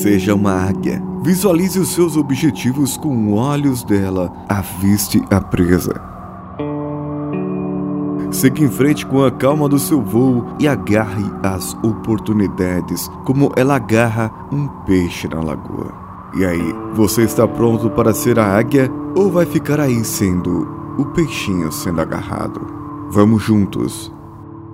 Seja uma águia. Visualize os seus objetivos com olhos dela, aviste a presa. Siga em frente com a calma do seu voo e agarre as oportunidades como ela agarra um peixe na lagoa. E aí, você está pronto para ser a águia ou vai ficar aí sendo o peixinho sendo agarrado? Vamos juntos.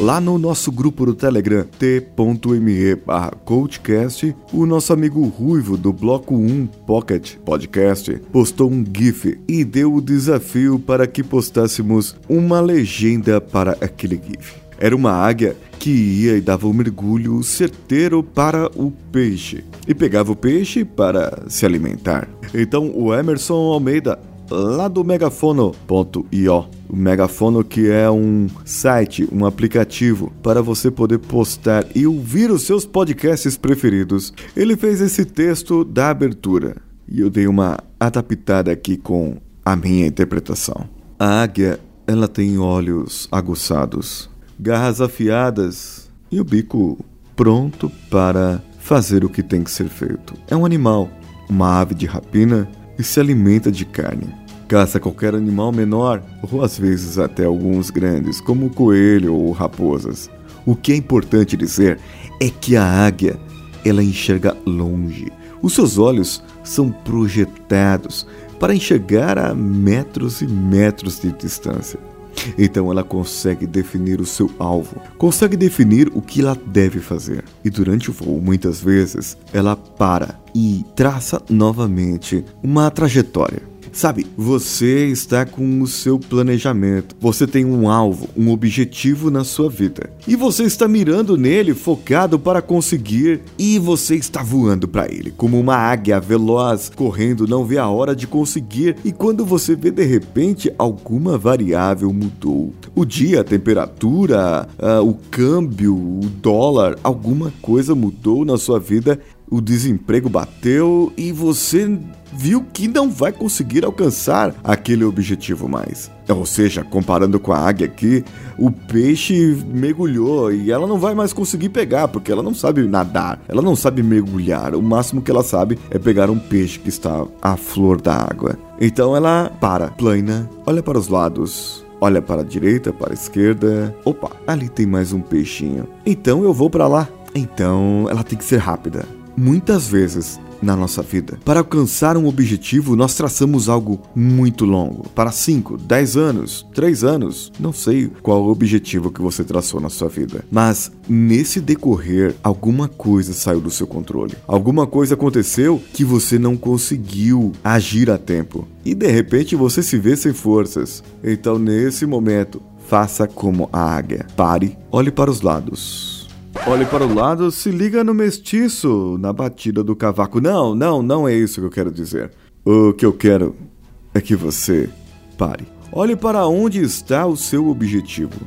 Lá no nosso grupo do Telegram, t.me coachcast, o nosso amigo Ruivo do Bloco 1 Pocket Podcast postou um GIF e deu o desafio para que postássemos uma legenda para aquele GIF. Era uma águia que ia e dava um mergulho certeiro para o peixe e pegava o peixe para se alimentar. Então o Emerson Almeida lá do megafono.io. O Megafono que é um site, um aplicativo para você poder postar e ouvir os seus podcasts preferidos. Ele fez esse texto da abertura e eu dei uma adaptada aqui com a minha interpretação. A águia, ela tem olhos aguçados, garras afiadas e o bico pronto para fazer o que tem que ser feito. É um animal, uma ave de rapina e se alimenta de carne caça qualquer animal menor, ou às vezes até alguns grandes, como coelho ou raposas. O que é importante dizer é que a águia, ela enxerga longe. Os seus olhos são projetados para enxergar a metros e metros de distância. Então ela consegue definir o seu alvo, consegue definir o que ela deve fazer. E durante o voo, muitas vezes, ela para e traça novamente uma trajetória. Sabe, você está com o seu planejamento, você tem um alvo, um objetivo na sua vida. E você está mirando nele, focado para conseguir, e você está voando para ele, como uma águia veloz, correndo, não vê a hora de conseguir. E quando você vê de repente alguma variável mudou, o dia, a temperatura, uh, o câmbio, o dólar, alguma coisa mudou na sua vida o desemprego bateu e você viu que não vai conseguir alcançar aquele objetivo mais. Ou seja, comparando com a águia aqui, o peixe mergulhou e ela não vai mais conseguir pegar porque ela não sabe nadar, ela não sabe mergulhar. O máximo que ela sabe é pegar um peixe que está à flor da água. Então ela para, plana, olha para os lados, olha para a direita, para a esquerda. Opa, ali tem mais um peixinho. Então eu vou para lá. Então ela tem que ser rápida. Muitas vezes na nossa vida. Para alcançar um objetivo, nós traçamos algo muito longo. Para 5, 10 anos, 3 anos, não sei qual o objetivo que você traçou na sua vida. Mas nesse decorrer, alguma coisa saiu do seu controle. Alguma coisa aconteceu que você não conseguiu agir a tempo. E de repente você se vê sem forças. Então, nesse momento, faça como a águia. Pare, olhe para os lados Olhe para o lado, se liga no mestiço, na batida do cavaco. Não, não, não é isso que eu quero dizer. O que eu quero é que você pare. Olhe para onde está o seu objetivo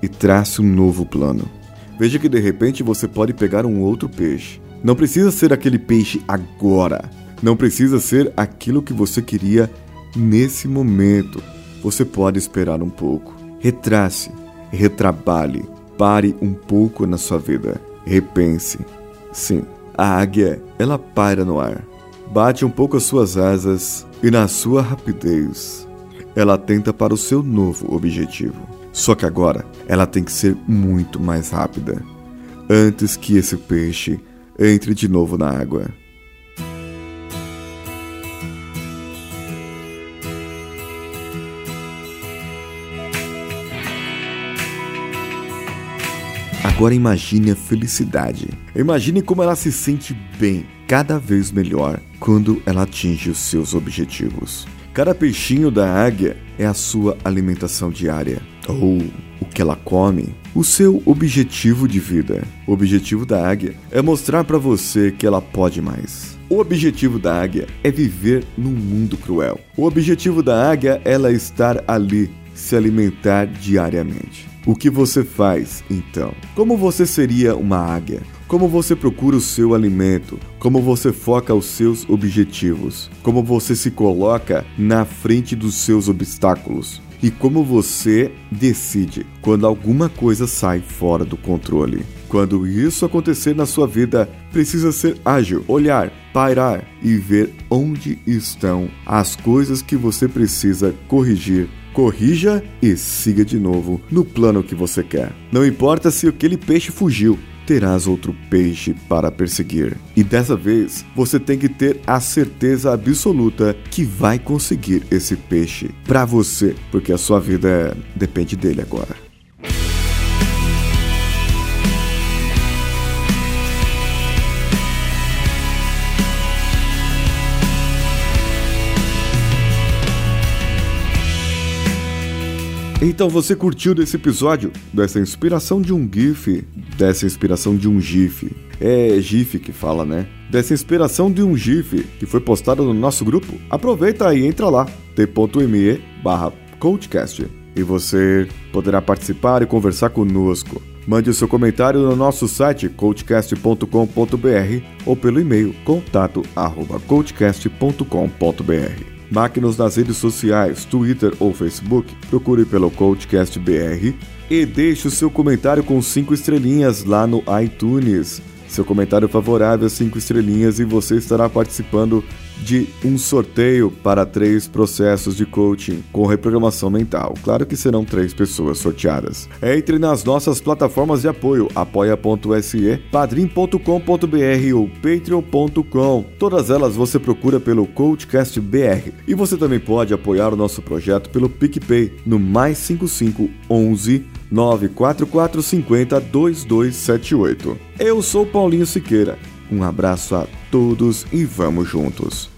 e trace um novo plano. Veja que de repente você pode pegar um outro peixe. Não precisa ser aquele peixe agora. Não precisa ser aquilo que você queria nesse momento. Você pode esperar um pouco. Retrace, retrabalhe Pare um pouco na sua vida. Repense. Sim, a águia, ela paira no ar. Bate um pouco as suas asas e na sua rapidez, ela tenta para o seu novo objetivo. Só que agora ela tem que ser muito mais rápida antes que esse peixe entre de novo na água. Agora imagine a felicidade. Imagine como ela se sente bem, cada vez melhor, quando ela atinge os seus objetivos. Cada peixinho da águia é a sua alimentação diária, ou o que ela come, o seu objetivo de vida. O objetivo da águia é mostrar para você que ela pode mais. O objetivo da águia é viver num mundo cruel. O objetivo da águia é ela estar ali, se alimentar diariamente. O que você faz, então? Como você seria uma águia? como você procura o seu alimento, como você foca os seus objetivos, como você se coloca na frente dos seus obstáculos e como você decide quando alguma coisa sai fora do controle. Quando isso acontecer na sua vida, precisa ser ágil, olhar, pairar e ver onde estão as coisas que você precisa corrigir. Corrija e siga de novo no plano que você quer. Não importa se aquele peixe fugiu, terás outro peixe para perseguir. E dessa vez você tem que ter a certeza absoluta que vai conseguir esse peixe para você, porque a sua vida depende dele agora. Então você curtiu desse episódio, dessa inspiração de um GIF, dessa inspiração de um GIF. É GIF que fala, né? Dessa inspiração de um GIF que foi postado no nosso grupo. Aproveita e entra lá, t.me barra coachcast. E você poderá participar e conversar conosco. Mande o seu comentário no nosso site coachcast.com.br ou pelo e-mail contato@coachcast.com.br. Marque-nos nas redes sociais, Twitter ou Facebook, procure pelo CoachCast BR e deixe o seu comentário com 5 estrelinhas lá no iTunes. Seu comentário favorável, 5 estrelinhas, e você estará participando de um sorteio para três processos de coaching com reprogramação mental. Claro que serão três pessoas sorteadas. Entre nas nossas plataformas de apoio, apoia.se, padrim.com.br ou patreon.com. Todas elas você procura pelo Coachcast BR. E você também pode apoiar o nosso projeto pelo PicPay no mais 55 11 94450 2278. Eu sou Paulinho Siqueira. Um abraço a todos e vamos juntos.